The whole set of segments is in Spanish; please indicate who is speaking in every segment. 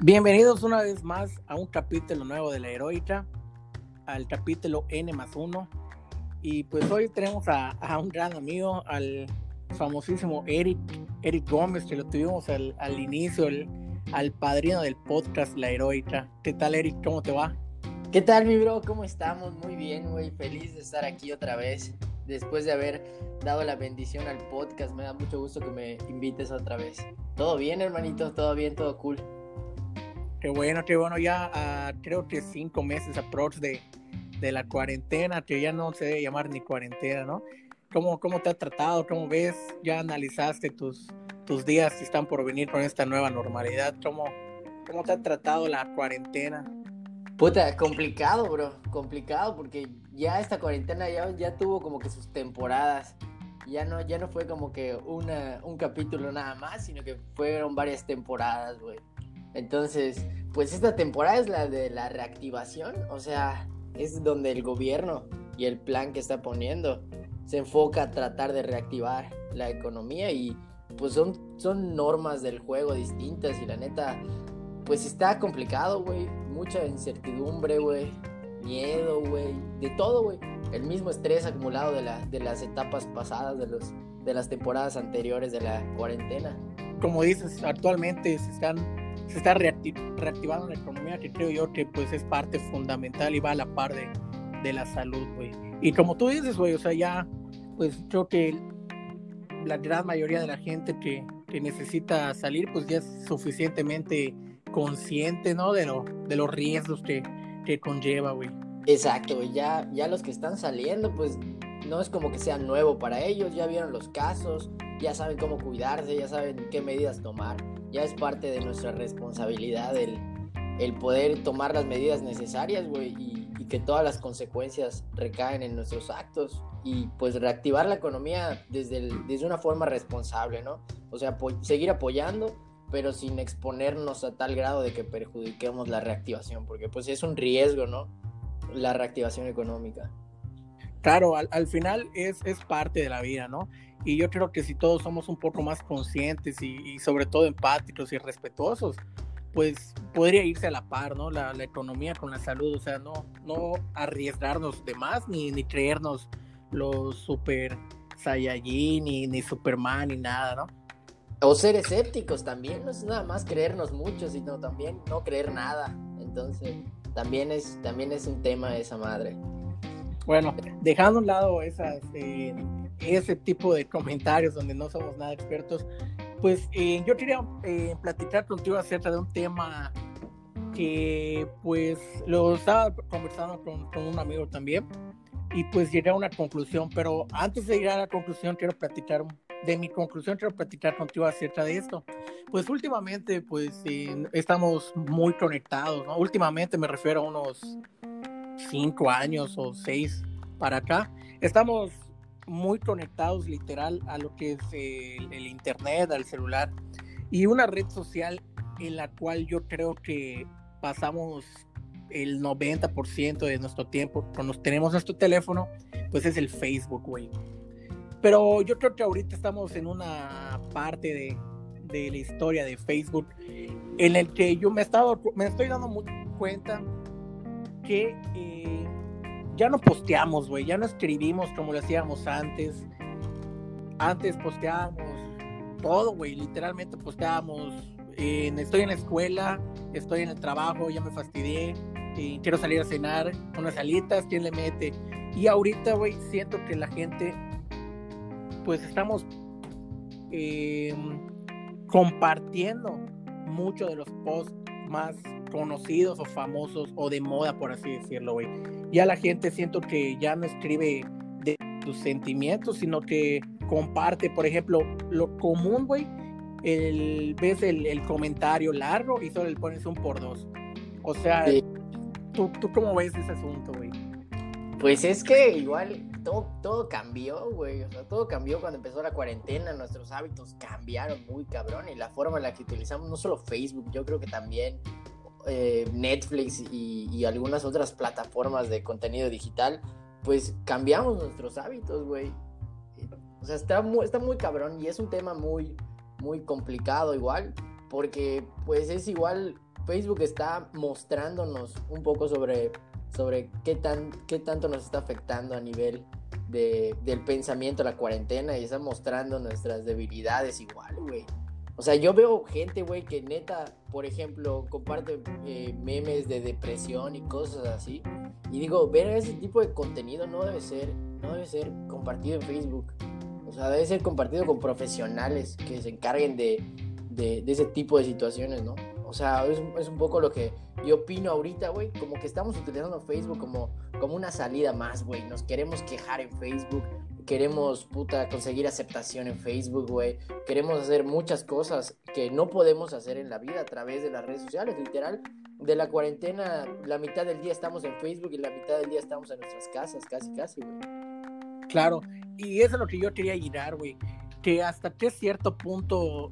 Speaker 1: Bienvenidos una vez más a un capítulo nuevo de la heroica, al capítulo N más 1. Y pues hoy tenemos a, un gran amigo, al famosísimo Eric, Eric Gómez, que lo tuvimos al, inicio, al padrino del podcast La Heroica. ¿Qué tal, Eric? ¿Cómo te va?
Speaker 2: ¿Qué tal, mi bro? ¿Cómo estamos? Muy bien, güey. Feliz de estar aquí otra vez. Después de haber dado la bendición al podcast, me da mucho gusto que me invites otra vez. ¿Todo bien, hermanito? ¿Todo bien? ¿Todo cool?
Speaker 1: Qué bueno, qué bueno, ya ah, creo que cinco meses aprox de, de la cuarentena, que ya no se debe llamar ni cuarentena, ¿no? ¿Cómo, cómo te ha tratado? ¿Cómo ves? ¿Ya analizaste tus, tus días que están por venir con esta nueva normalidad? ¿Cómo, cómo te ha tratado la cuarentena?
Speaker 2: Puta, complicado, bro, complicado, porque ya esta cuarentena ya, ya tuvo como que sus temporadas. Ya no, ya no fue como que una, un capítulo nada más, sino que fueron varias temporadas, güey. Entonces, pues esta temporada es la de la reactivación, o sea, es donde el gobierno y el plan que está poniendo se enfoca a tratar de reactivar la economía y pues son, son normas del juego distintas y la neta, pues está complicado, güey, mucha incertidumbre, güey, miedo, güey, de todo, güey, el mismo estrés acumulado de, la, de las etapas pasadas, de, los, de las temporadas anteriores de la cuarentena.
Speaker 1: Como dices, actualmente se están se está reactivando la economía, que creo yo que pues es parte fundamental y va a la par de, de la salud, güey. Y como tú dices, güey, o sea, ya, pues creo que la gran mayoría de la gente que, que necesita salir, pues ya es suficientemente consciente, ¿no? De, lo, de los riesgos que, que conlleva, güey.
Speaker 2: Exacto, güey. Ya, ya los que están saliendo, pues no es como que sea nuevo para ellos, ya vieron los casos, ya saben cómo cuidarse, ya saben qué medidas tomar ya es parte de nuestra responsabilidad el, el poder tomar las medidas necesarias, y, que todas las consecuencias recaen en nuestros actos y pues reactivar la economía desde, desde una forma responsable, ¿no? O sea, seguir apoyando, pero sin exponernos a tal grado de que perjudiquemos la reactivación, porque pues es un riesgo, ¿no? La reactivación económica.
Speaker 1: Claro, al, al final es, es parte de la vida, ¿no? Y yo creo que si todos somos un poco más conscientes y, sobre todo empáticos y respetuosos, pues podría irse a la par, ¿no? La, economía con la salud, o sea, no, no arriesgarnos de más ni, ni creernos los super Saiyajin ni, ni Superman ni nada, ¿no?
Speaker 2: O ser escépticos también, no es nada más creernos mucho, sino también no creer nada. Entonces, también es, también es un tema esa madre.
Speaker 1: Bueno, dejando a un lado eh, ese tipo de comentarios donde no somos nada expertos, pues eh, yo quería eh, platicar contigo acerca de un tema que pues lo estaba conversando con, un amigo también y pues llegué a una conclusión, pero antes de llegar a la conclusión quiero platicar de mi conclusión, quiero platicar contigo acerca de esto. Pues últimamente pues estamos muy conectados. Últimamente me refiero a unos cinco años o seis para acá. Estamos muy conectados literal a lo que es el, internet, al celular y una red social en la cual yo creo que pasamos el 90% de nuestro tiempo cuando tenemos nuestro teléfono, pues es el Facebook, güey. Pero yo creo que ahorita estamos en una parte de, de la historia de Facebook en el que yo me, he estado, me estoy dando cuenta que eh, ya no posteamos, güey, ya no escribimos como lo hacíamos antes. Antes posteábamos todo, güey, literalmente posteábamos. estoy en la escuela, estoy en el trabajo, ya me fastidié, quiero salir a cenar, unas alitas, ¿quién le mete? Y ahorita, güey, siento que la gente, pues estamos em, compartiendo mucho de los posts más conocidos o famosos o de moda, por así decirlo, güey. Ya la gente siento que ya no escribe de sus sentimientos, sino que comparte, por ejemplo, lo común, güey, el, ves el, comentario largo y solo le pones un por dos. O sea, ¿tú, ¿tú cómo ves ese asunto, güey?
Speaker 2: Pues es que igual todo, cambió, güey. O sea, todo cambió cuando empezó la cuarentena. Nuestros hábitos cambiaron muy cabrón. Y la forma en la que utilizamos, no solo Facebook, yo creo que también eh, Netflix y, algunas otras plataformas de contenido digital, pues cambiamos nuestros hábitos, güey. O sea, está muy, está muy cabrón y es un tema muy, muy complicado igual, porque pues es igual Facebook está mostrándonos un poco sobre, sobre qué, tan, qué tanto nos está afectando a nivel de, del pensamiento la cuarentena y está mostrando nuestras debilidades igual, güey. O sea, yo veo gente, güey, que neta, por ejemplo, comparte eh, memes de depresión y cosas así. Y digo, ver ese tipo de contenido no debe ser, no debe ser compartido en Facebook. O sea, debe ser compartido con profesionales que se encarguen de, de, ese tipo de situaciones, ¿no? O sea, es, es, un poco lo que yo opino ahorita, güey. Como que estamos utilizando Facebook como, como una salida más, güey. Nos queremos quejar en Facebook. Queremos, puta, conseguir aceptación en Facebook, güey. Queremos hacer muchas cosas que no podemos hacer en la vida a través de las redes sociales. Literal, de la cuarentena, la mitad del día estamos en Facebook y la mitad del día estamos en nuestras casas, casi, casi, güey.
Speaker 1: Claro, y eso es lo que yo quería girar, güey. Que hasta qué cierto punto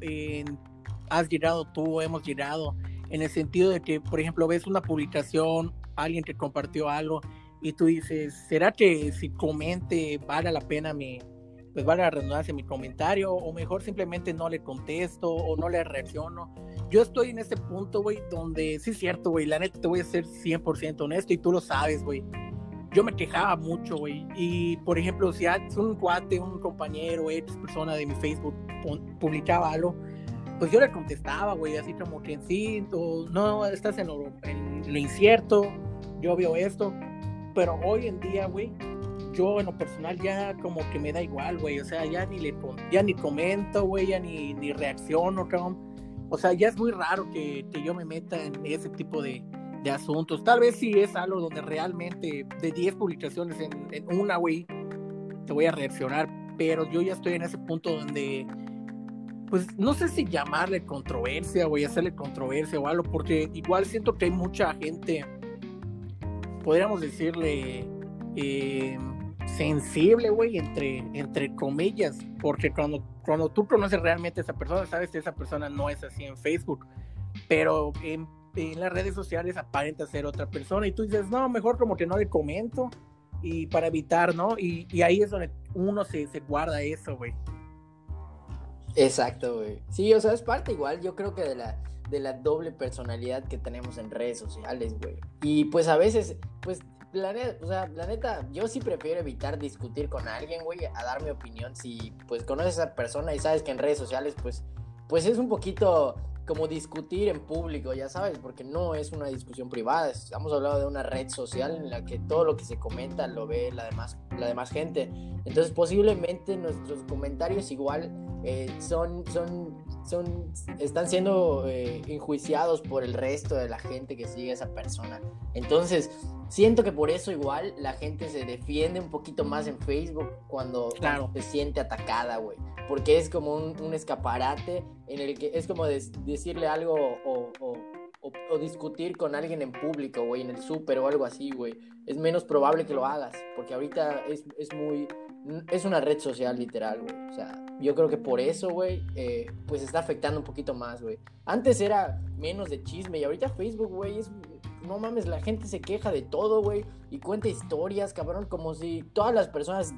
Speaker 1: has girado tú, hemos girado, en el sentido de que, por ejemplo, ves una publicación, alguien que compartió algo, y tú dices, ¿será que si comente vale la pena mi, pues vale la redundancia mi comentario? O mejor simplemente no le contesto o no le reacciono. Yo estoy en ese punto, güey, donde sí es cierto, güey, la neta te voy a ser 100% honesto y tú lo sabes, güey yo me quejaba mucho, güey. Y, por ejemplo, si un cuate, un compañero, X persona de mi Facebook publicaba algo, pues yo le contestaba, güey, así como que sí, no, estás en lo, incierto, yo veo esto. Pero hoy en día, güey, yo en lo personal ya como que me da igual, güey. O sea, ya ni le ya ni comento, güey, ya ni, ni reacciono, cabrón. O sea, ya es muy raro que, que yo me meta en ese tipo de, de asuntos. Tal vez si es algo donde realmente de 10 publicaciones en, una, güey, te voy a reaccionar, pero yo ya estoy en ese punto donde, pues no sé si llamarle controversia, güey, hacerle controversia o algo, porque igual siento que hay mucha gente, podríamos decirle, eh, sensible, güey, entre, entre comillas, porque cuando, cuando tú conoces realmente a esa persona, sabes que esa persona no es así en Facebook, pero en en las redes sociales aparenta ser otra persona y tú dices, no, mejor como que no le comento y para evitar, ¿no? Y, y ahí es donde uno se, se guarda eso, güey.
Speaker 2: Exacto, güey. Sí, o sea, es parte igual, yo creo que de la, de la doble personalidad que tenemos en redes sociales, güey. Y pues a veces, pues, la neta, o sea, la neta, yo sí prefiero evitar discutir con alguien, güey, a dar mi opinión. Si, pues, conoces a esa persona y sabes que en redes sociales, pues, pues es un poquito como discutir en público, ya sabes, porque no es una discusión privada, estamos hablando de una red social en la que todo lo que se comenta lo ve la demás, la demás gente. Entonces posiblemente nuestros comentarios igual eh, son, son, son, están siendo eh, enjuiciados por el resto de la gente que sigue a esa persona. Entonces, siento que por eso igual la gente se defiende un poquito más en Facebook cuando,
Speaker 1: claro.
Speaker 2: se siente atacada, güey porque es como un, escaparate en el que es como decirle algo o, discutir con alguien en público, güey, en el súper o algo así, güey. Es menos probable que lo hagas, porque ahorita es, muy... Es una red social literal, güey. O sea, yo creo que por eso, güey, eh, pues está afectando un poquito más, güey. Antes era menos de chisme y ahorita Facebook, güey, es... No mames, la gente se queja de todo, güey, y cuenta historias, cabrón, como si todas las personas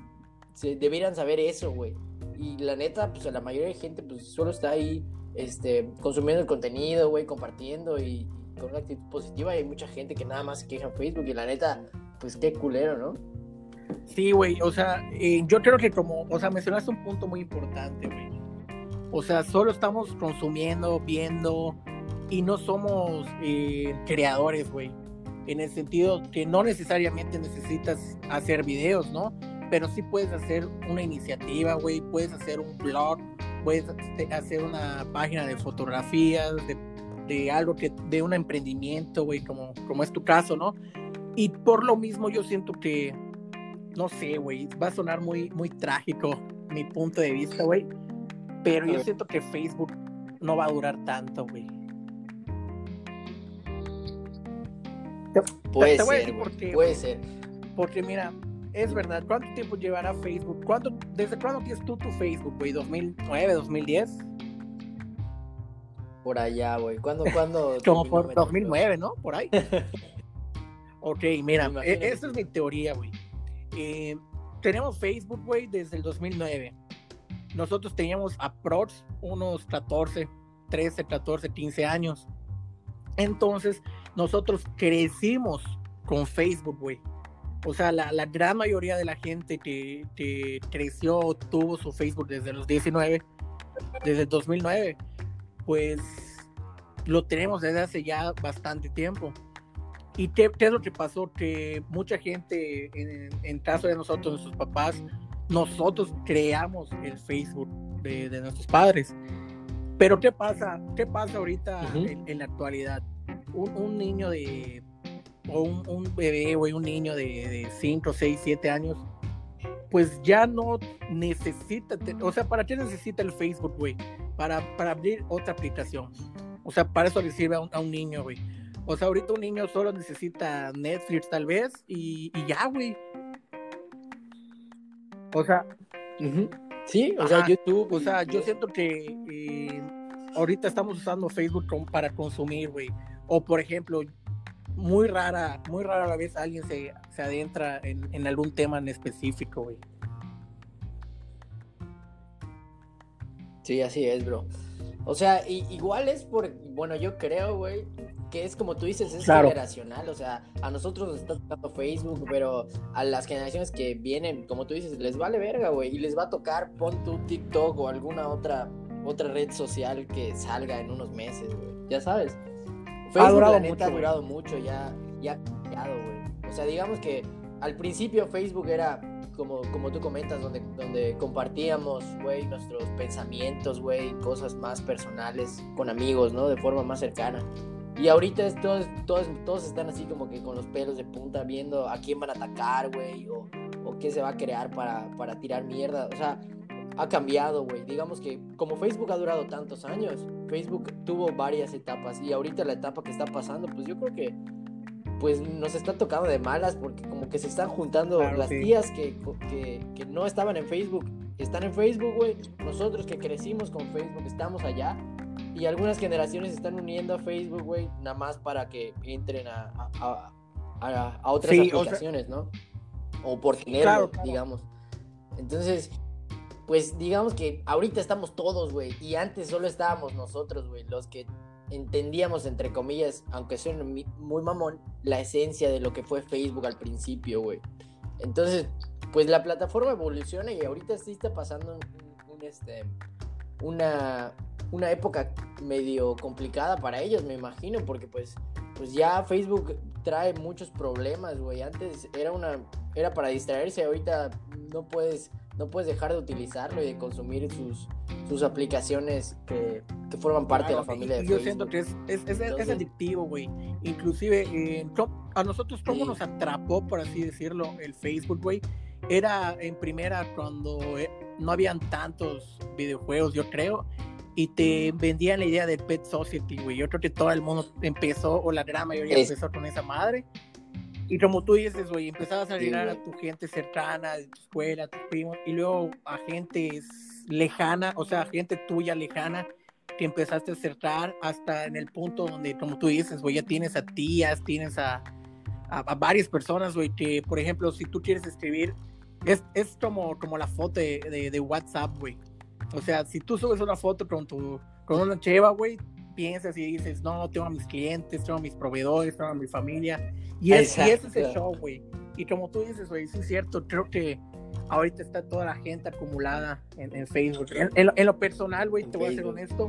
Speaker 2: se debieran saber eso, güey y la neta, pues la mayoría de gente pues solo está ahí este, consumiendo el contenido, güey, compartiendo y, con una actitud positiva. Y hay mucha gente que nada más se queja en Facebook y la neta, pues qué culero, ¿no?
Speaker 1: Sí, güey, o sea, eh, yo creo que como, o sea, mencionaste un punto muy importante, güey. O sea, solo estamos consumiendo, viendo y no somos eh, creadores, güey. En el sentido que no necesariamente necesitas hacer videos, ¿no? pero sí puedes hacer una iniciativa, güey, puedes hacer un blog, puedes hacer una página de fotografías, de, algo que, de un emprendimiento, güey, como, como es tu caso, ¿no? Y por lo mismo yo siento que, no sé, güey, va a sonar muy, muy trágico mi punto de vista, güey, pero yo siento que Facebook no va a durar tanto, güey.
Speaker 2: Puede ser, puede ser.
Speaker 1: Porque mira, es verdad. ¿Cuánto tiempo llevará Facebook? ¿Cuánto, ¿Desde cuándo tienes tú tu Facebook, güey? ¿2009, 2010?
Speaker 2: Por allá, güey. ¿Cuándo? cuándo
Speaker 1: Como por 2009, ¿no? Por ahí. ok, mira, e, esta es mi teoría, güey. Eh, tenemos Facebook, güey, desde el 2009. Nosotros teníamos aprox unos 14, 13, 14, 15 años. Entonces, nosotros crecimos con Facebook, güey. O sea, la, la, gran mayoría de la gente que, que creció, tuvo su Facebook desde los 19, desde el 2009, pues lo tenemos desde hace ya bastante tiempo. ¿Y qué, qué es lo que pasó? Que mucha gente, en, en caso de nosotros, nuestros papás, nosotros creamos el Facebook de, de nuestros padres. Pero ¿qué pasa? ¿Qué pasa ahorita uh -huh. en, en, la actualidad? Un, un niño de o un, un bebé o un niño de 5, 6, 7 años, pues ya no necesita, o sea, ¿para qué necesita el Facebook, güey? Para, para abrir otra aplicación. O sea, para eso le sirve a un, a un niño, güey. O sea, ahorita un niño solo necesita Netflix tal vez y, y ya, güey. O sea,
Speaker 2: uh -huh. sí, o sea, YouTube.
Speaker 1: O sea, yo siento que eh, ahorita estamos usando Facebook para consumir, güey. O por ejemplo, muy rara, muy rara la vez alguien se, se adentra en, en, algún tema en específico, güey.
Speaker 2: Sí, así es, bro. O sea, y, igual es por, bueno, yo creo, güey, que es como tú dices, es claro. generacional. O sea, a nosotros nos está tocando Facebook, pero a las generaciones que vienen, como tú dices, les vale verga, güey. Y les va a tocar, pon tu TikTok o alguna otra, otra red social que salga en unos meses, güey. Ya sabes. Facebook, ha durado la neta, mucho, ha durado mucho, ya, ya ha cambiado, güey. O sea, digamos que al principio Facebook era, como, como tú comentas, donde, donde compartíamos, güey, nuestros pensamientos, güey, cosas más personales con amigos, ¿no? De forma más cercana. Y ahorita es, todos, todos, todos están así como que con los pelos de punta viendo a quién van a atacar, güey, o, o qué se va a crear para, para tirar mierda. O sea, ha cambiado, güey. Digamos que como Facebook ha durado tantos años, Facebook tuvo varias etapas y ahorita la etapa que está pasando, pues yo creo que pues nos está tocando de malas porque como que se están juntando claro, las sí. tías que, que, que, no estaban en Facebook, están en Facebook, güey. Nosotros que crecimos con Facebook estamos allá y algunas generaciones están uniendo a Facebook, güey, nada más para que entren a, a, a, a otras sí, aplicaciones, o sea... ¿no? O por claro, claro. digamos. Entonces, pues digamos que ahorita estamos todos, güey, y antes solo estábamos nosotros, güey, los que entendíamos, entre comillas, aunque suene muy mamón, la esencia de lo que fue Facebook al principio, güey. Entonces, pues la plataforma evoluciona y ahorita sí está pasando un, un, este, una, una época medio complicada para ellos, me imagino, porque pues, pues ya Facebook trae muchos problemas, güey. Antes era una, era para distraerse, ahorita no puedes no puedes dejar de utilizarlo y de consumir sus, sus aplicaciones que, que forman parte claro, de la familia de
Speaker 1: yo Facebook. siento que es, es, es, Entonces, es adictivo, güey. Inclusive eh, a nosotros cómo sí. nos atrapó, por así decirlo, el Facebook, güey. Era en primera cuando eh, no habían tantos videojuegos, yo creo, y te vendían la idea de Pet Society, güey. Yo creo que todo el mundo empezó, o la gran mayoría empezó con esa madre. Y como tú dices, güey, empezabas a llegar sí, a tu gente cercana, de tu escuela, a tus primos, y luego a gente lejana, o sea, gente tuya lejana, que empezaste a acercar hasta en el punto donde, como tú dices, güey, ya tienes a tías, tienes a, a, a varias personas, güey, que, por ejemplo, si tú quieres escribir, es, es como, como la foto de, de, de WhatsApp, güey. O sea, si tú subes una foto con tu, con una cheva, güey, piensas y dices, no, tengo a mis clientes, tengo a mis proveedores, tengo a mi familia. Y, es, y ese es el show, güey. Y como tú dices, güey, sí es cierto, creo que ahorita está toda la gente acumulada en, en Facebook. En, en, lo, en, lo, personal, güey, te voy a ser honesto,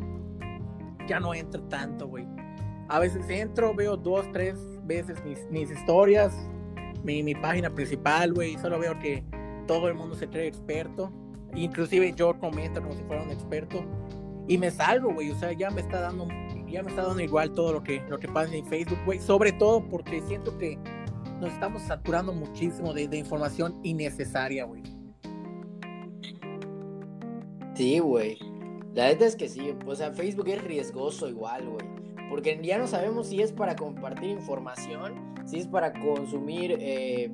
Speaker 1: ya no entro tanto, güey. A veces entro, veo dos, tres veces mis, mis historias, mi, mi página principal, güey, solo veo que todo el mundo se cree experto. Inclusive yo comento como si fuera un experto y me salgo, güey, o sea, ya me está dando, ya me está dando igual todo lo que, lo que pasa en Facebook, güey, sobre todo porque siento que nos estamos saturando muchísimo de, información innecesaria, güey.
Speaker 2: Sí, güey, la verdad es que sí, o sea, Facebook es riesgoso igual, güey, porque ya no sabemos si es para compartir información, si es para consumir, eh,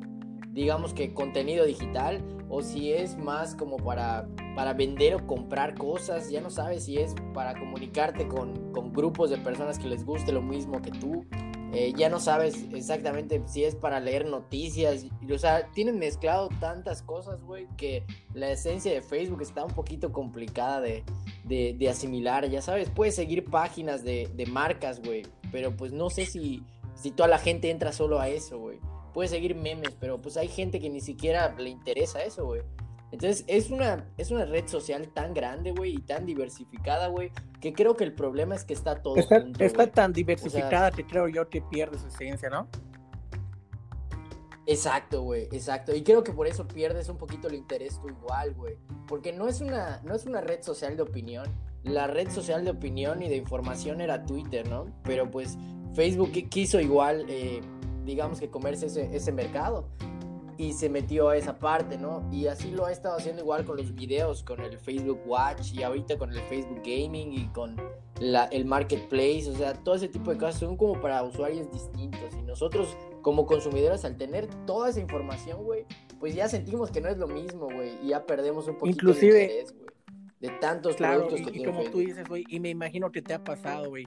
Speaker 2: digamos que contenido digital, o si es más como para para vender o comprar cosas, ya no sabes si es para comunicarte con, con grupos de personas que les guste lo mismo que tú. eh, ya no sabes exactamente si es para leer noticias, o sea, tienen mezclado tantas cosas, güey, que la esencia de Facebook está un poquito complicada de, de, asimilar, ya sabes, puedes seguir páginas de, de marcas, güey, pero pues no sé si, si toda la gente entra solo a eso, güey. Puedes seguir memes, pero pues hay gente que ni siquiera le interesa eso, güey. Entonces, es una, es una red social tan grande, güey, y tan diversificada, güey, que creo que el problema es que está todo.
Speaker 1: Está, está tan diversificada que creo yo que pierde su esencia, ¿no?
Speaker 2: Exacto, güey, exacto. Y creo que por eso pierdes un poquito el interés tú igual, güey. Porque no es, una, no es una red social de opinión. La red social de opinión y de información era Twitter, ¿no? Pero pues Facebook quiso igual, eh, digamos que comerse ese, ese mercado. Y se metió a esa parte, ¿no? Y así lo ha estado haciendo igual con los videos, con el Facebook Watch y ahorita con el Facebook Gaming y con la, el Marketplace, o sea, todo ese tipo de cosas son como para usuarios distintos. Y nosotros como consumidores al tener toda esa información, güey, pues ya sentimos que no es lo mismo, güey, y ya perdemos un poquito
Speaker 1: Inclusive,
Speaker 2: de interés, güey, de tantos productos que
Speaker 1: y, y como tú dices, güey, y me imagino que te ha pasado, güey,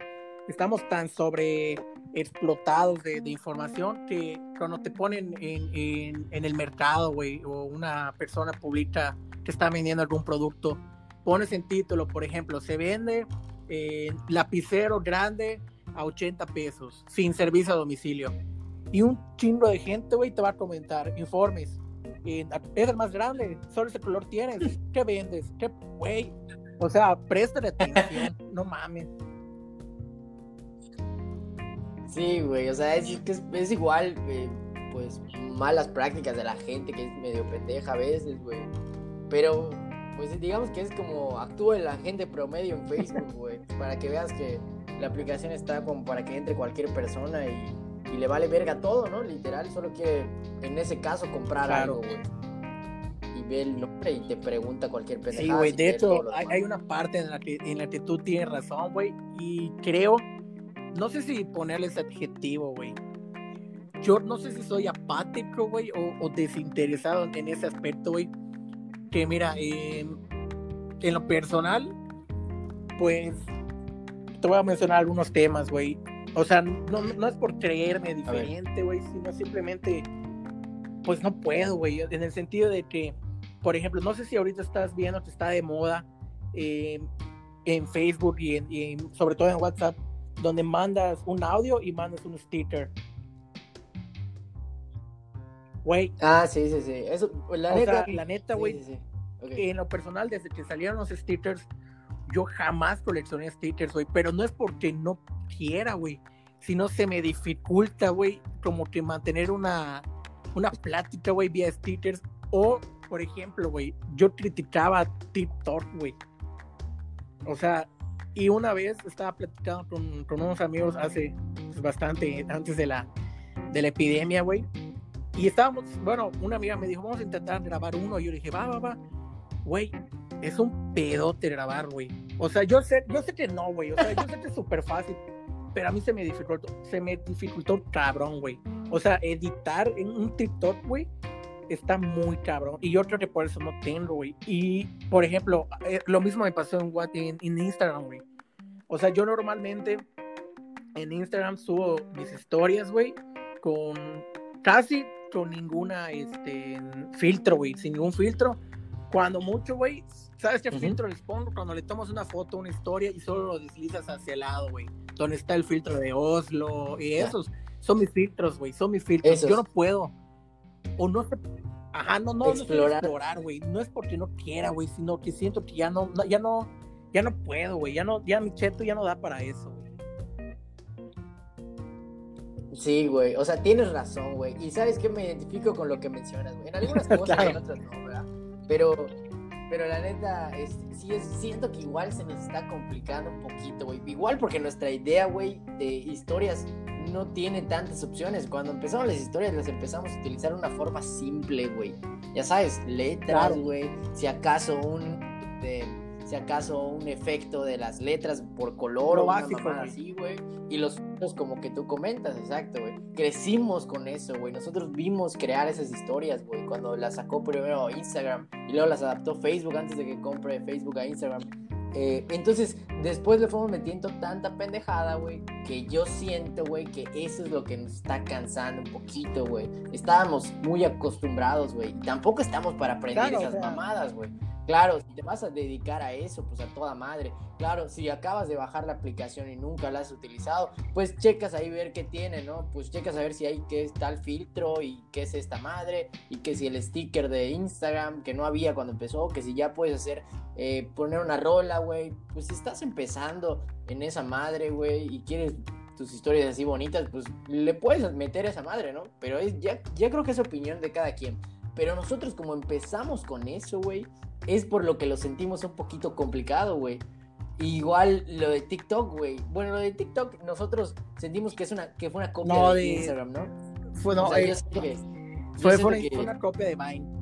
Speaker 1: estamos tan sobre explotados de, información que cuando te ponen en, el mercado, güey, o una persona publica que está vendiendo algún producto, pones en título, por ejemplo, se vende eh, lapicero grande a 80 pesos, sin servicio a domicilio. Y un chingo de gente, güey, te va a comentar, informes. es el más grande, solo ese color tienes. ¿Qué vendes? ¿Qué, güey? O sea, préstale atención, no mames.
Speaker 2: Sí, güey, o sea, es, es, igual, eh, pues, malas prácticas de la gente que es medio pendeja a veces, güey. Pero, pues, digamos que es como actúa la gente promedio en Facebook, güey, para que veas que la aplicación está como para que entre cualquier persona y, le vale verga todo, ¿no? Literal, solo quiere, en ese caso, comprar algo, güey. Y ve el nombre y te pregunta cualquier
Speaker 1: persona. Sí, güey, de hecho, hay, hay, una parte en la, que, en la que tú tienes razón, güey, y creo no sé si ponerles adjetivo, güey. Yo no sé si soy apático, güey, o, desinteresado en ese aspecto, güey. Que mira, en lo personal, pues te voy a mencionar algunos temas, güey. O sea, no, no es por creerme diferente, güey, sino simplemente, pues no puedo, güey. En el sentido de que, por ejemplo, no sé si ahorita estás viendo que está de moda eh, en Facebook y, y sobre todo en WhatsApp donde mandas un audio y mandas un sticker. Güey.
Speaker 2: Ah, sí, sí, sí. Eso, la neta,
Speaker 1: la neta, güey. En lo personal, desde que salieron los stickers, yo jamás coleccioné stickers, güey. Pero no es porque no quiera, güey. Sino se me dificulta, güey, como que mantener una, una plática, güey, vía stickers. O, por ejemplo, güey, yo criticaba TikTok, güey. O sea, y una vez estaba platicando con, con unos amigos hace pues, bastante, antes de la, de la epidemia, güey. Y estábamos, bueno, una amiga me dijo, vamos a intentar grabar uno. Y yo dije, va, va, va. Güey, es un pedote grabar, güey. O sea, yo sé, yo sé que no, güey. O sea, yo sé que es súper fácil. Pero a mí se me dificultó, se me dificultó cabrón, güey. O sea, editar en un TikTok, güey, está muy cabrón. Y yo creo que por eso no tengo, güey. Y, por ejemplo, eh, lo mismo me pasó en, en, en Instagram, güey. O sea, yo normalmente en Instagram subo mis historias, güey, con casi con ninguna este, filtro, güey, sin ningún filtro. Cuando mucho, güey, ¿sabes qué filtro les pongo? Cuando le tomas una foto, una historia y solo lo deslizas hacia el lado, güey. Donde está el filtro de Oslo y esos. Son mis filtros, güey, son mis filtros. Yo no puedo o no ajá, no, no, explorar. no explorar, güey, no es porque no quiera, güey, sino que siento que ya no, ya no, ya no puedo, güey, ya no, ya mi cheto ya no da para eso, güey.
Speaker 2: Sí, güey, o sea, tienes razón, güey, y sabes que me identifico con lo que mencionas, güey, en algunas cosas, en otras no, ¿verdad? Pero, pero la neta, es, sí es, siento que igual se nos está complicando un poquito, güey, igual porque nuestra idea, güey, de historias no tiene tantas opciones. Cuando empezamos las historias, las empezamos a utilizar de una forma simple, güey. Ya sabes, letras, güey. Si acaso un. si acaso un efecto de las letras por color o básico, así, güey. Y los como que tú comentas, exacto, güey. Crecimos con eso, güey. Nosotros vimos crear esas historias, güey. Cuando las sacó primero Instagram y luego las adaptó Facebook antes de que compre Facebook a Instagram. Eh, entonces, después le fuimos metiendo tanta pendejada, güey, que yo siento, güey, que eso es lo que nos está cansando un poquito, güey. Estábamos muy acostumbrados, güey. Y tampoco estamos para aprender esas mamadas, güey. Claro, si te vas a dedicar a eso, pues a toda madre. Claro, si acabas de bajar la aplicación y nunca la has utilizado, pues checas ahí ver qué tiene, ¿no? Pues checas a ver si hay qué está el filtro y qué es esta madre y que si el sticker de Instagram que no había cuando empezó, que si ya puedes hacer eh, poner una rola, güey. Pues si estás empezando en esa madre, güey, y quieres tus historias así bonitas, pues le puedes meter esa madre, ¿no? Pero es, ya, ya creo que es opinión de cada quien. Pero nosotros como empezamos con eso, güey, es por lo que lo sentimos un poquito complicado, güey. Igual lo de TikTok, güey. Bueno, lo de TikTok nosotros sentimos que es una que fue una copia de, Instagram, ¿no?
Speaker 1: Fue, no, eh, fue, una copia de Vine.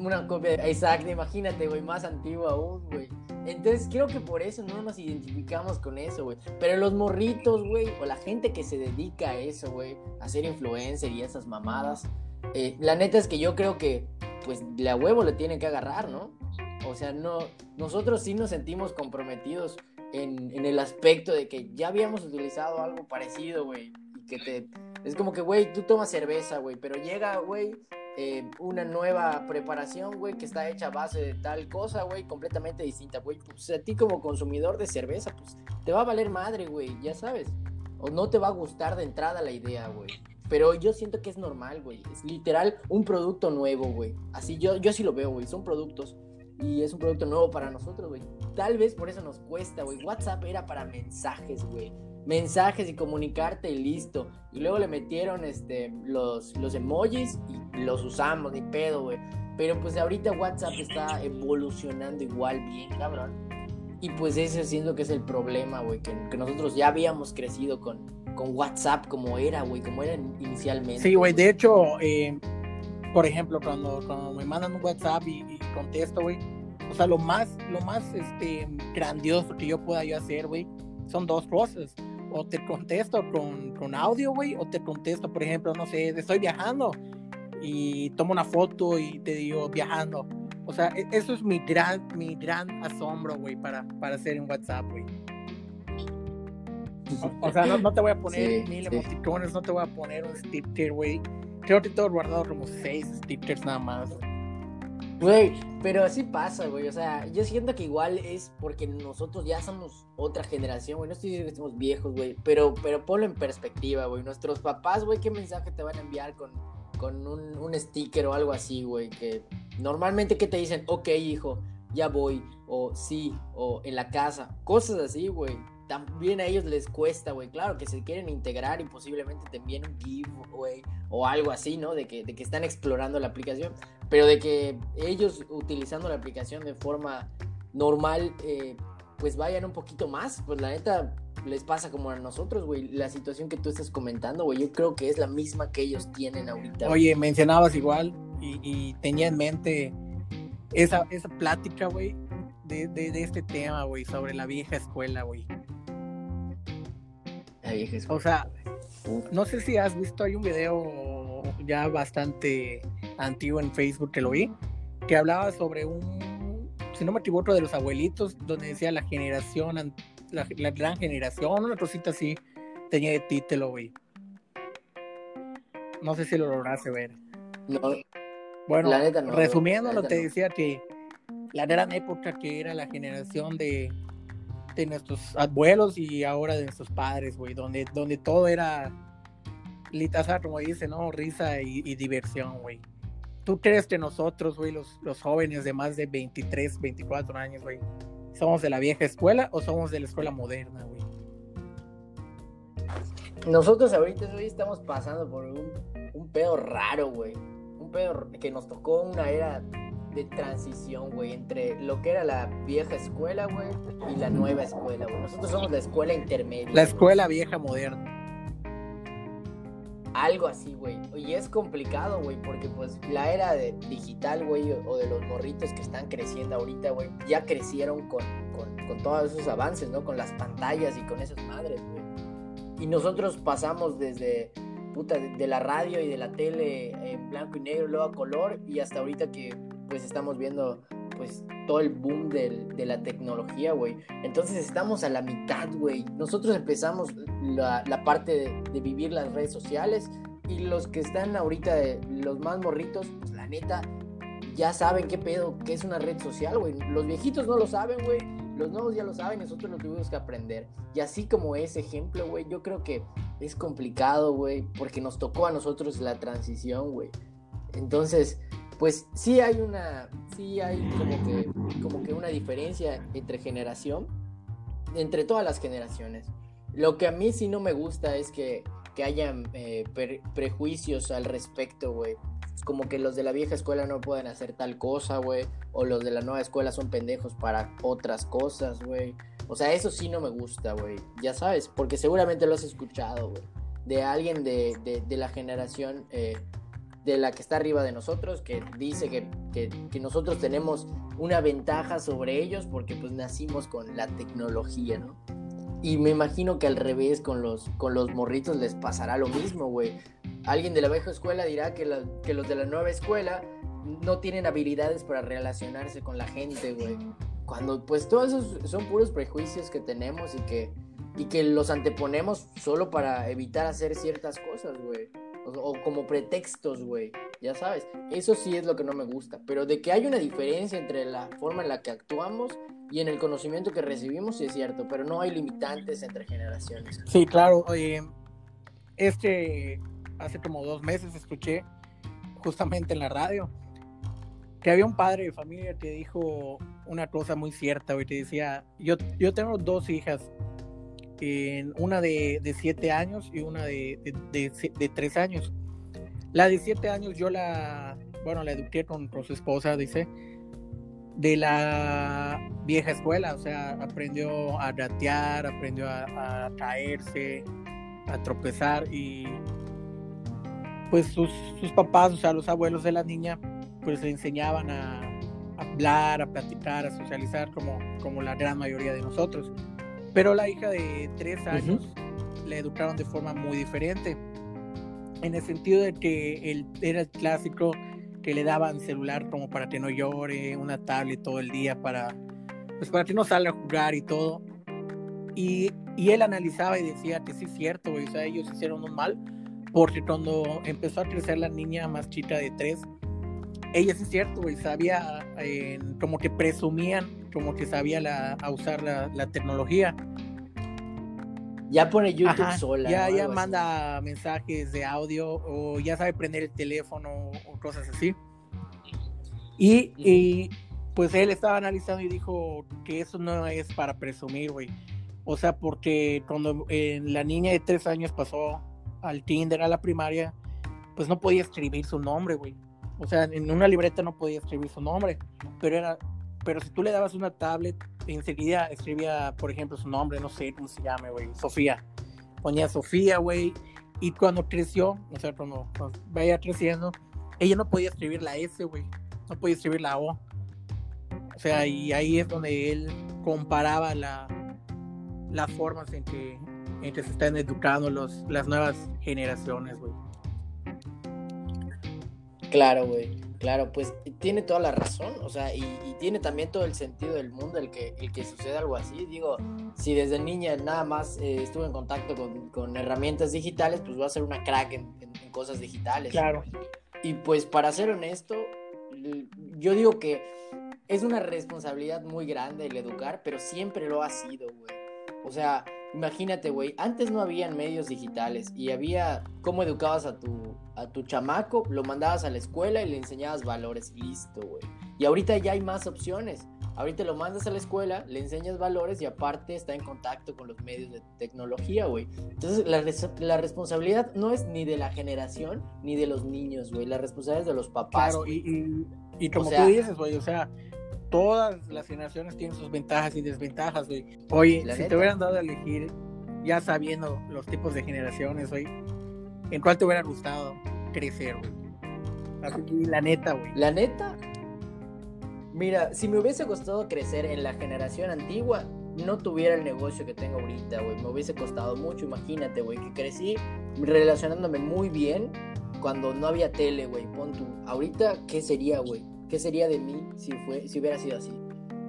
Speaker 2: Una copia, exacto, imagínate, güey, más antiguo aún, güey. Entonces creo que por eso no nos identificamos con eso, güey. Pero los morritos, güey, o la gente que se dedica a eso, güey, a ser influencer y esas mamadas, eh, la neta es que yo creo que, pues, la huevo le tiene que agarrar, ¿no? O sea, no, nosotros sí nos sentimos comprometidos en, en el aspecto de que ya habíamos utilizado algo parecido, güey. Y que te... Es como que, güey, tú tomas cerveza, güey, pero llega, güey, eh, una nueva preparación, güey, que está hecha a base de tal cosa, güey, completamente distinta, güey. Pues a ti como consumidor de cerveza, pues te va a valer madre, güey, ya sabes. O no te va a gustar de entrada la idea, güey. Pero yo siento que es normal, güey. Es literal un producto nuevo, güey. Así yo, yo sí lo veo, güey. Son productos. Y es un producto nuevo para nosotros, güey. Tal vez por eso nos cuesta, güey. WhatsApp era para mensajes, güey mensajes y comunicarte y listo. Y luego le metieron este, los, los emojis y los usamos, ni pedo, güey. Pero pues ahorita WhatsApp está evolucionando igual bien, cabrón. Y pues ese siento que es el problema, güey, que, nosotros ya habíamos crecido con, con WhatsApp como era, güey, como era inicialmente.
Speaker 1: Sí, güey, de hecho, eh, por ejemplo, cuando, cuando me mandan un WhatsApp y, y contesto, güey, o sea, lo más, lo más este, grandioso que yo pueda yo hacer, güey, son dos cosas o te contesto con, con audio, güey, o te contesto, por ejemplo, no sé, estoy viajando y tomo una foto y te digo viajando. O sea, e, eso es mi gran, mi gran asombro, güey, para, para hacer en WhatsApp, güey. O, sea, no, te voy a poner mil emoticones, no te voy a poner un sticker, güey. Creo que tengo guardado como seis stickers nada más.
Speaker 2: Güey, pero así pasa, güey. O sea, yo siento que igual es porque nosotros ya somos otra generación, güey. No estoy diciendo que estemos viejos, güey. Pero, pero ponlo en perspectiva, güey. Nuestros papás, güey, ¿qué mensaje te van a enviar con, con un, un sticker o algo así, güey? Que normalmente que te dicen, ok, hijo, ya voy. O sí, o en la casa. Cosas así, güey también a ellos les cuesta, güey. Claro que se quieren integrar y posiblemente te envíen un giveaway o algo así, ¿no? De que, de que están explorando la aplicación. Pero de que ellos utilizando la aplicación de forma normal, eh, pues vayan un poquito más. Pues la neta les pasa como a nosotros, güey. La situación que tú estás comentando, güey, yo creo que es la misma que ellos tienen ahorita.
Speaker 1: Oye, mencionabas igual y, tenía en mente esa, esa plática, güey, de, de, este tema, güey, sobre la vieja escuela, güey.
Speaker 2: La vieja escuela.
Speaker 1: O sea, no sé si has visto, hay un video ya bastante antiguo en Facebook que lo vi, que hablaba sobre un, si no me equivoco, de los abuelitos, donde decía la generación, la, gran generación, una cosita así, tenía de título, güey. No sé si lo lograste ver.
Speaker 2: No.
Speaker 1: Bueno, resumiendo, lo te decía que la gran época que era la generación de, de nuestros abuelos y ahora de nuestros padres, güey, donde, donde todo era, litaza, como dice, ¿no? Risa y, diversión, güey. ¿Tú crees que nosotros, güey, los, los jóvenes de más de 23, 24 años, güey, somos de la vieja escuela o somos de la escuela moderna, güey?
Speaker 2: Nosotros ahorita, güey, estamos pasando por un, un pedo raro, güey. Un pedo que nos tocó una era de transición, güey, entre lo que era la vieja escuela, güey, y la nueva escuela, güey. Nosotros somos la escuela intermedia.
Speaker 1: La escuela vieja moderna.
Speaker 2: Algo así, güey. Y es complicado, güey, porque pues la era de digital, güey, o de los morritos que están creciendo ahorita, güey, ya crecieron con, con, todos esos avances, ¿no? Con las pantallas y con esas madres, güey. Y nosotros pasamos desde, puta, de, la radio y de la tele en blanco y negro, luego a color, y hasta ahorita que pues estamos viendo pues todo el boom de la tecnología, güey. Entonces estamos a la mitad, güey. Nosotros empezamos la, parte de, de, vivir las redes sociales y los que están ahorita, los más morritos, pues la neta, ya saben qué pedo, qué es una red social, güey. Los viejitos no lo saben, güey. Los nuevos ya lo saben, nosotros lo tuvimos que aprender. Y así como ese ejemplo, güey, yo creo que es complicado, güey, porque nos tocó a nosotros la transición, güey. Entonces, pues sí hay una, sí hay como que, como que una diferencia entre generación, entre todas las generaciones. Lo que a mí sí no me gusta es que, que hayan eh, prejuicios al respecto, güey como que los de la vieja escuela no pueden hacer tal cosa, güey, o los de la nueva escuela son pendejos para otras cosas, güey. O sea, eso sí no me gusta, güey. Ya sabes, porque seguramente lo has escuchado, güey. De alguien de, de, la generación eh, de la que está arriba de nosotros, que dice que, que, nosotros tenemos una ventaja sobre ellos porque pues nacimos con la tecnología, ¿no? Y me imagino que al revés con los, con los morritos les pasará lo mismo, güey alguien de la vieja escuela dirá que, que los de la nueva escuela no tienen habilidades para relacionarse con la gente, güey. Cuando pues todos esos son puros prejuicios que tenemos y que, y que los anteponemos solo para evitar hacer ciertas cosas, güey. O, como pretextos, güey. Ya sabes, eso sí es lo que no me gusta. Pero de que hay una diferencia entre la forma en la que actuamos y en el conocimiento que recibimos, sí es cierto. Pero no hay limitantes entre generaciones.
Speaker 1: Sí, claro. Oye, este hace como dos meses escuché justamente en la radio que había un padre de familia que dijo una cosa muy cierta, güey, que decía, yo, yo tengo dos hijas, una de, de siete años y una de, de, tres años. La de siete años yo la, bueno, la eduqué con, con su esposa, dice, de la vieja escuela, o sea, aprendió a gatear, aprendió a, a caerse, a tropezar y pues sus, papás, o sea, los abuelos de la niña, pues le enseñaban a, hablar, a platicar, a socializar como, como la gran mayoría de nosotros. Pero la hija de tres años la educaron de forma muy diferente, en el sentido de que él era el clásico que le daban celular como para que no llore, una tablet todo el día para, pues para que no salga a jugar y todo. Y, y él analizaba y decía que sí es cierto, o sea, ellos hicieron un mal, porque cuando empezó a crecer la niña más chica de tres, ella sí es cierto, güey, sabía, como que presumían, como que sabía la, a usar la, tecnología.
Speaker 2: Ya pone YouTube sola.
Speaker 1: Ya, ya manda mensajes de audio o ya sabe prender el teléfono o cosas así. Y, y, pues él estaba analizando y dijo que eso no es para presumir, güey. O sea, porque cuando la niña de tres años pasó al Tinder, a la primaria, pues no podía escribir su nombre, güey. O sea, en una libreta no podía escribir su nombre, pero era, pero si tú le dabas una tablet, enseguida escribía, por ejemplo, su nombre, no sé cómo se llame, güey, Sofía. Ponía Sofía, güey, y cuando creció, o sea, cuando, vaya creciendo, ella no podía escribir la S, güey, no podía escribir la O. O sea, y ahí es donde él comparaba la, las formas en que en que se están educando los, las nuevas generaciones, güey.
Speaker 2: Claro, güey. Claro, pues tiene toda la razón, o sea, y, tiene también todo el sentido del mundo el que, el que sucede algo así. Digo, si desde niña nada más eh, estuve en contacto con, herramientas digitales, pues voy a ser una crack en, en, cosas digitales.
Speaker 1: Claro.
Speaker 2: Y pues para ser honesto, yo digo que es una responsabilidad muy grande el educar, pero siempre lo ha sido, güey. O sea, Imagínate, güey, antes no habían medios digitales y había cómo educabas a tu, a tu chamaco, lo mandabas a la escuela y le enseñabas valores, listo, güey. Y ahorita ya hay más opciones. Ahorita lo mandas a la escuela, le enseñas valores y aparte está en contacto con los medios de tecnología, güey. Entonces la, la responsabilidad no es ni de la generación ni de los niños, güey. La responsabilidad es de los papás.
Speaker 1: Claro, y, y, como tú dices, güey, o sea, todas las generaciones tienen sus ventajas y desventajas, güey. Oye, si te hubieran dado a elegir, ya sabiendo los tipos de generaciones, güey, ¿en cuál te hubiera gustado crecer, güey? Así la neta, güey.
Speaker 2: La neta. Mira, si me hubiese costado crecer en la generación antigua, no tuviera el negocio que tengo ahorita, güey. Me hubiese costado mucho, imagínate, güey, que crecí relacionándome muy bien cuando no había tele, güey. Pon tú, ahorita, ¿qué sería, güey? ¿Qué sería de mí si, fue, si hubiera sido así?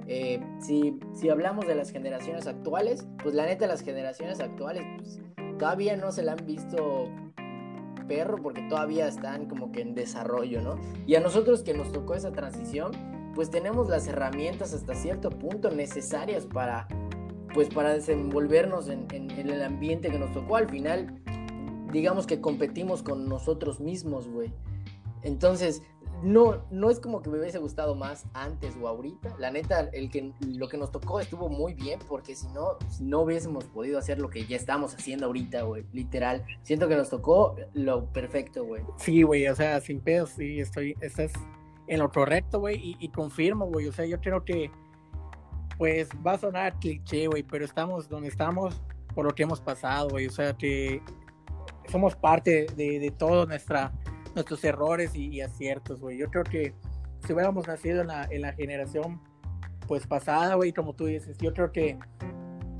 Speaker 2: Eh, si, si hablamos de las generaciones actuales, pues la neta las generaciones actuales pues, todavía no se la han visto perro porque todavía están como que en desarrollo, ¿no? Y a nosotros que nos tocó esa transición, pues tenemos las herramientas hasta cierto punto necesarias para, pues para desenvolvernos en, en, el ambiente que nos tocó. Al final, digamos que competimos con nosotros mismos, güey. Entonces, no, no es como que me hubiese gustado más antes o ahorita. La neta, el que, lo que nos tocó estuvo muy bien porque si no, no hubiésemos podido hacer lo que ya estamos haciendo ahorita, güey. Literal. Siento que nos tocó lo perfecto, güey.
Speaker 1: Sí, güey, o sea, sin pedos, sí, estoy, estás en lo correcto, güey, y, confirmo, güey. O sea, yo creo que, pues, va a sonar cliché, güey, pero estamos donde estamos por lo que hemos pasado, güey. O sea, que somos parte de, de toda nuestra nuestros errores y, aciertos, güey. Yo creo que si hubiéramos nacido en la, en la generación pues pasada, güey, como tú dices, yo creo que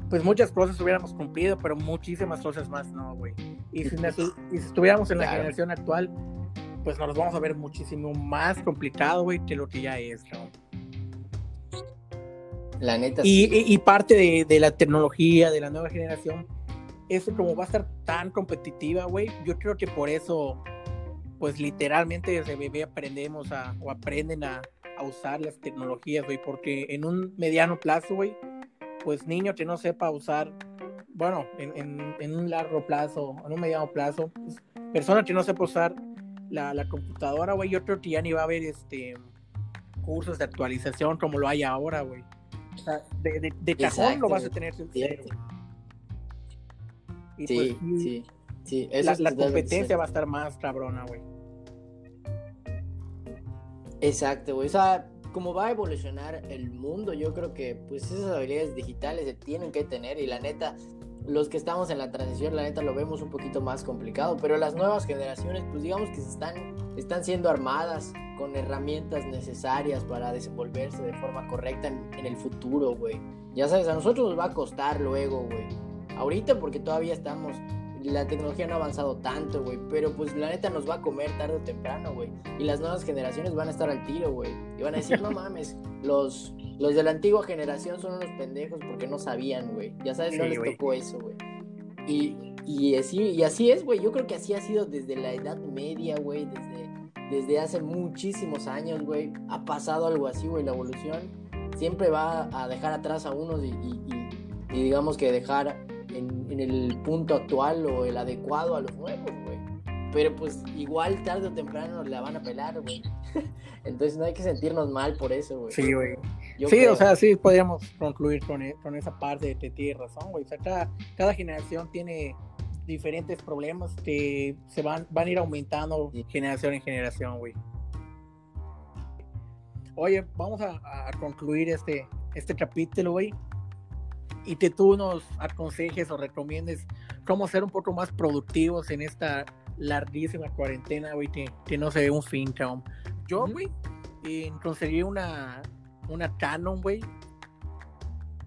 Speaker 1: pues muchas cosas hubiéramos cumplido, pero muchísimas cosas más no, güey. Y si, y si estuviéramos en la generación actual, pues nos vamos a ver muchísimo más complicado, güey, que lo que ya es, ¿no?
Speaker 2: La neta.
Speaker 1: Y, y, parte de, de, la tecnología, de la nueva generación, eso como va a estar tan competitiva, güey, yo creo que por eso pues literalmente desde bebé aprendemos a, o aprenden a, a usar las tecnologías, güey, porque en un mediano plazo, güey, pues niño que no sepa usar, bueno, en, en, en, un largo plazo, en un mediano plazo, pues, persona que no sepa usar la, la computadora, güey, yo creo que ya ni va a haber este cursos de actualización como lo hay ahora, güey. O sea, de, de, de cajón lo vas a tener sincero.
Speaker 2: Y sí, pues, sí. Sí,
Speaker 1: la, la competencia va a estar más cabrona, güey.
Speaker 2: Exacto, güey. O sea, como va a evolucionar el mundo, yo creo que pues esas habilidades digitales se tienen que tener y la neta, los que estamos en la transición, la neta lo vemos un poquito más complicado, pero las nuevas generaciones, pues digamos que se están, están siendo armadas con herramientas necesarias para desenvolverse de forma correcta en, en el futuro, güey. Ya sabes, a nosotros nos va a costar luego, güey. Ahorita porque todavía estamos la tecnología no ha avanzado tanto, güey. Pero pues la neta nos va a comer tarde o temprano, güey. Y las nuevas generaciones van a estar al tiro, güey. Y van a decir, no mames, los, los de la antigua generación son unos pendejos porque no sabían, güey. Ya sabes, no les tocó eso, güey. Y, y, así, y así es, güey. Yo creo que así ha sido desde la Edad Media, güey. Desde, desde hace muchísimos años, güey. Ha pasado algo así, güey. La evolución siempre va a dejar atrás a unos y, y, y digamos que dejar en, el punto actual o el adecuado a los nuevos, güey. Pero pues igual tarde o temprano la van a pelar, güey. Entonces no hay que sentirnos mal por eso, güey.
Speaker 1: Sí, güey. Sí, o sea, sí podríamos concluir con, e, con esa parte de que tienes razón, güey. O sea, cada, cada generación tiene diferentes problemas que se van, van a ir aumentando generación en generación, güey. Oye, vamos a, a concluir este, este capítulo, güey y que tú nos aconsejes o recomiendes cómo ser un poco más productivos en esta larguísima cuarentena, güey, que, no se ve un fin, cabrón. Yo, güey, conseguí una, una Canon, güey,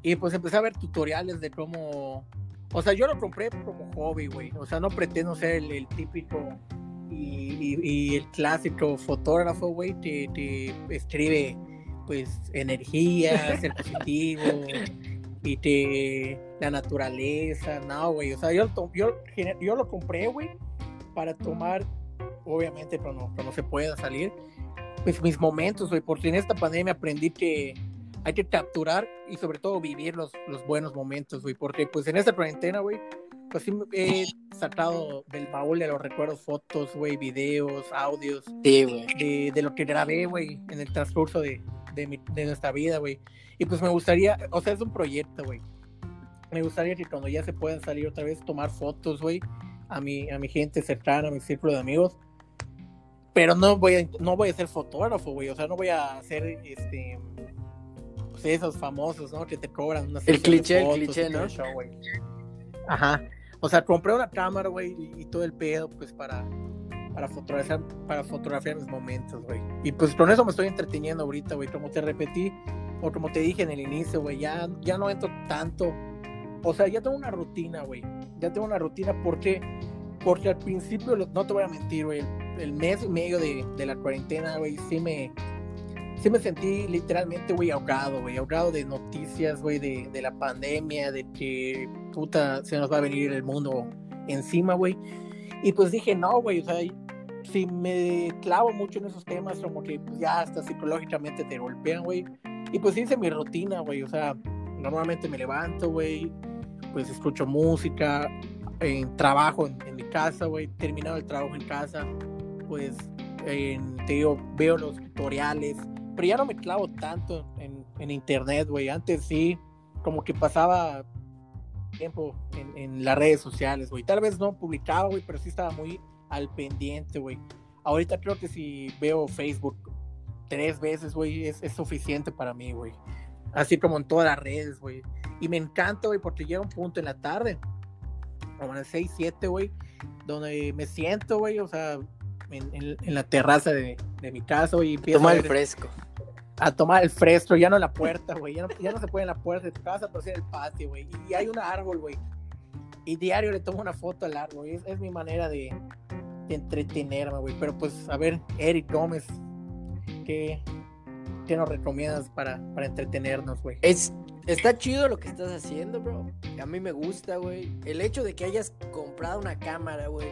Speaker 1: y pues empecé a ver tutoriales de cómo... O sea, yo lo compré como hobby, güey. O sea, no pretendo ser el, típico y, y, el clásico fotógrafo, güey, que, que escribe, pues, energía, ser positivo, y te, la naturaleza, no, güey, o sea, yo, yo, yo lo compré, güey, para tomar, obviamente, cuando, no se pueda salir, pues mis momentos, güey, porque en esta pandemia aprendí que hay que capturar y sobre todo vivir los, los buenos momentos, güey, porque pues en esta cuarentena, güey, pues sí he sacado del baúl de los recuerdos fotos, güey, videos, audios, de, de, lo que grabé, güey, en el transcurso de, de, mi, de nuestra vida, güey. Y pues me gustaría, o sea, es un proyecto, güey. Me gustaría que cuando ya se puedan salir otra vez, tomar fotos, güey, a mi, a mi gente cercana, a mi círculo de amigos. Pero no voy a, no voy a ser fotógrafo, güey. O sea, no voy a hacer este pues esos famosos, ¿no? Que te cobran
Speaker 2: una El cliché, el cliché, ¿no?
Speaker 1: Ajá. O sea, compré una cámara, güey, y, todo el pedo, pues para, para fotografiar, para fotografiar mis momentos, güey. Y pues con eso me estoy entreteniendo ahorita, güey. Como te repetí, o como te dije en el inicio, güey, ya, ya no entro tanto. O sea, ya tengo una rutina, güey. Ya tengo una rutina porque, porque al principio, no te voy a mentir, güey, el, mes y medio de, de la cuarentena, güey, sí me, sí me sentí literalmente, güey, ahogado, güey, ahogado de noticias, güey, de, de, la pandemia, de que puta se nos va a venir el mundo encima, güey. Y pues dije, no, güey, o sea, si me clavo mucho en esos temas, como que pues, ya hasta psicológicamente te golpean, güey. Y pues hice mi rutina, güey, o sea, normalmente me levanto, güey, pues escucho música, en trabajo en, mi casa, güey, terminado el trabajo en casa, pues en, te digo, veo los tutoriales, pero ya no me clavo tanto en, en internet, güey. Antes sí, como que pasaba tiempo en, en las redes sociales, güey. Tal vez no publicaba, güey, pero sí estaba muy al pendiente, güey. Ahorita creo que si veo Facebook tres veces, güey, es, es, suficiente para mí, güey. Así como en todas las redes, güey. Y me encanta, güey, porque llega un punto en la tarde, como en el 6, 7, güey, donde me siento, güey, o sea, en, en, la terraza de, de, mi casa, güey.
Speaker 2: Tomar el fresco.
Speaker 1: A tomar el fresco, ya no en la puerta, güey. Ya no, ya no se puede en la puerta de tu casa, pero sí en el patio, güey. Y hay un árbol, güey. Y diario le tomo una foto al árbol, es, es mi manera de entretenerme, güey. Pero pues, a ver, Eric Gómez, ¿qué, qué nos recomiendas para, para entretenernos, güey?
Speaker 2: Es, está chido lo que estás haciendo, bro. A mí me gusta, güey. El hecho de que hayas comprado una cámara, güey.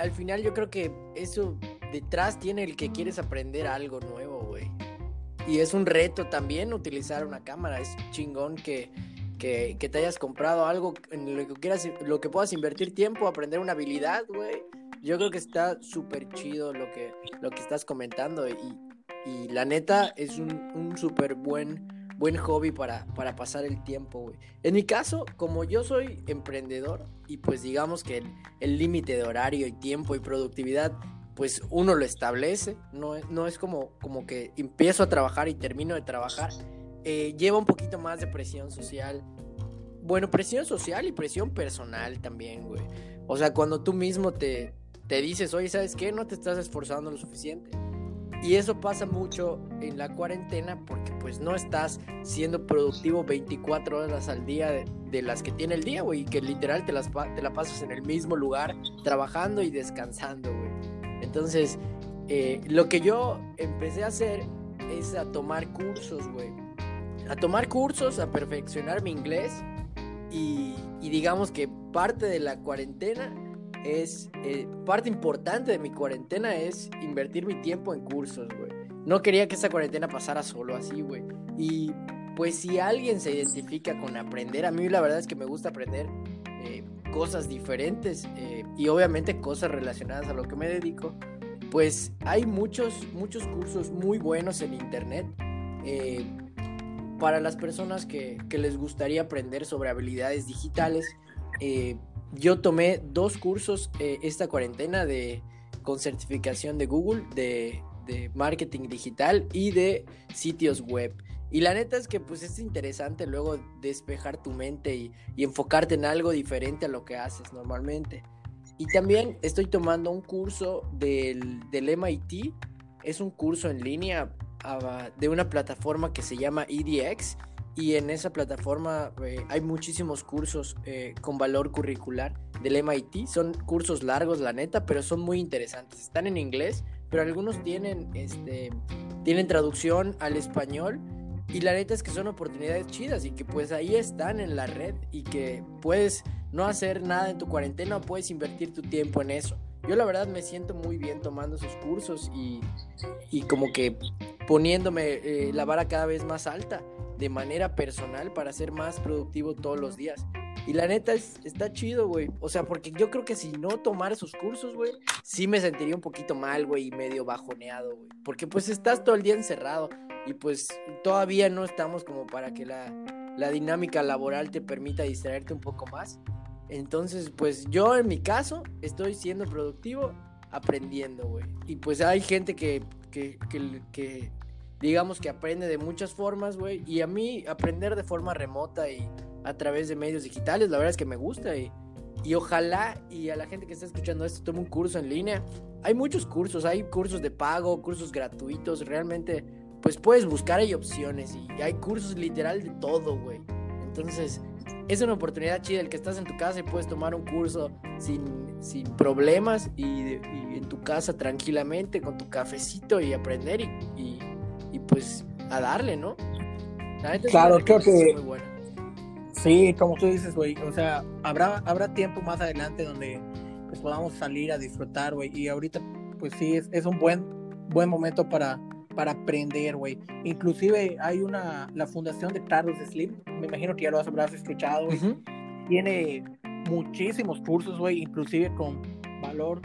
Speaker 2: Al final yo creo que eso detrás tiene el que quieres aprender algo nuevo, güey. Y es un reto también utilizar una cámara. Es chingón que, que, que te hayas comprado algo en lo que quieras, lo que puedas invertir tiempo, aprender una habilidad, güey yo creo que está súper chido lo que, lo que estás comentando y, y la neta es un, un súper buen, buen hobby para, para pasar el tiempo, güey. En mi caso, como yo soy emprendedor y pues digamos que el límite de horario y tiempo y productividad pues uno lo establece, no, no es como, como que empiezo a trabajar y termino de trabajar, eh, lleva un poquito más de presión social. Bueno, presión social y presión personal también, güey. O sea, cuando tú mismo te, te dices, oye, ¿sabes qué? No te estás esforzando lo suficiente. Y eso pasa mucho en la cuarentena porque pues no estás siendo productivo 24 horas al día de, las que tiene el día, güey. Y que literal te, las, te la pasas en el mismo lugar trabajando y descansando, güey. Entonces, eh, lo que yo empecé a hacer es a tomar cursos, güey. A tomar cursos, a perfeccionar mi inglés. Y, y digamos que parte de la cuarentena es eh, parte importante de mi cuarentena es invertir mi tiempo en cursos, güey. No quería que esa cuarentena pasara solo así, güey. Y pues si alguien se identifica con aprender, a mí la verdad es que me gusta aprender eh, cosas diferentes eh, y obviamente cosas relacionadas a lo que me dedico, pues hay muchos, muchos cursos muy buenos en internet para las personas que, que, les gustaría aprender sobre habilidades digitales yo tomé dos cursos eh, esta cuarentena de, con certificación de Google, de, marketing digital y de sitios web. Y la neta es que pues es interesante luego despejar tu mente y, enfocarte en algo diferente a lo que haces normalmente. Y también estoy tomando un curso del, del MIT. Es un curso en línea ah, de una plataforma que se llama EDX y en esa plataforma eh, hay muchísimos cursos eh, con valor curricular del MIT. Son cursos largos, la neta, pero son muy interesantes. Están en inglés, pero algunos tienen, este, tienen traducción al español. Y la neta es que son oportunidades chidas y que pues ahí están en la red y que puedes no hacer nada en tu cuarentena o puedes invertir tu tiempo en eso. Yo la verdad me siento muy bien tomando esos cursos y, y como que poniéndome eh, la vara cada vez más alta de manera personal para ser más productivo todos los días. Y la neta es, está chido, güey. O sea, porque yo creo que si no tomara esos cursos, güey, sí me sentiría un poquito mal, güey, y medio bajoneado, güey. Porque pues estás todo el día encerrado y pues todavía no estamos como para que la, la dinámica laboral te permita distraerte un poco más. Entonces, pues yo en mi caso estoy siendo productivo aprendiendo, güey. Y pues hay gente que, que, que, que digamos que aprende de muchas formas, güey. Y a mí aprender de forma remota y a través de medios digitales, la verdad es que me gusta. Y, y ojalá y a la gente que está escuchando esto tome un curso en línea. Hay muchos cursos, hay cursos de pago, cursos gratuitos. Realmente, pues puedes buscar, hay opciones. Y hay cursos literal de todo, güey. Entonces, es una oportunidad chida el que estás en tu casa y puedes tomar un curso sin, sin problemas y, en tu casa tranquilamente con tu cafecito y aprender y pues a darle, ¿no?
Speaker 1: claro, creo que... Sí, como tú dices, güey, o sea, habrá, habrá tiempo más adelante donde pues podamos salir a disfrutar, güey, y ahorita pues sí, es, es un buen, buen momento para, para aprender, güey. Inclusive hay una, la fundación de Carlos Slim, me imagino que ya lo habrás escuchado, güey. Tiene muchísimos cursos, güey, inclusive con valor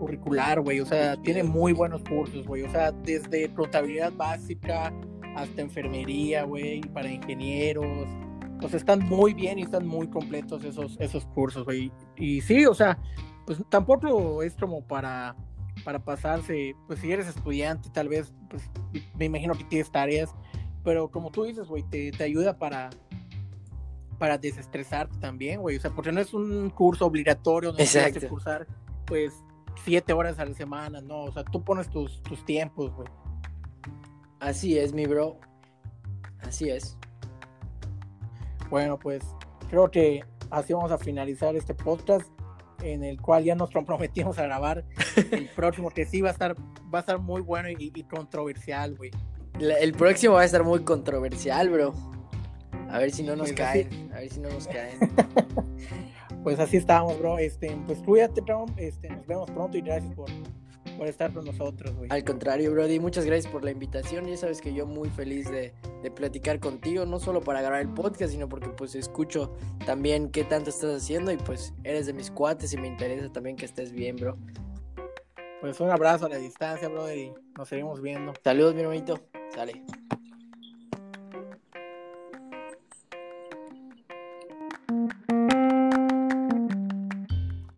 Speaker 1: curricular, güey. O sea, tiene muy buenos cursos, güey. O sea, desde contabilidad básica hasta enfermería, güey, para ingenieros. O sea, están muy bien y están muy completos esos, esos cursos, güey. Y sí, o sea, pues tampoco es como para para pasarse, pues si eres estudiante, tal vez, pues me imagino que tienes tareas, pero como tú dices, güey, te, te, ayuda para, para desestresarte también, güey, o sea, porque no es un curso obligatorio, no tienes que cursar, pues, siete horas a la semana, no, o sea, tú pones tus, tus tiempos, güey.
Speaker 2: Así es, mi bro, así es.
Speaker 1: Bueno, pues, creo que así vamos a finalizar este podcast en el cual ya nos comprometimos a grabar el próximo, que sí va a estar, va a estar muy bueno y, controversial, güey.
Speaker 2: El próximo va a estar muy controversial, bro. A ver si no nos pues caen, a ver si no nos caen.
Speaker 1: pues así estamos, bro. Este, pues cuídate, bro. Este, nos vemos pronto y gracias por, por estar con nosotros, güey.
Speaker 2: Al contrario, Brody, muchas gracias por la invitación. Ya sabes que yo muy feliz de, de, platicar contigo, no solo para grabar el podcast, sino porque pues escucho también qué tanto estás haciendo y pues eres de mis cuates y me interesa también que estés bien, bro.
Speaker 1: Pues un abrazo a la distancia, bro, y nos seguimos viendo.
Speaker 2: Saludos, mi hermanito. Sale.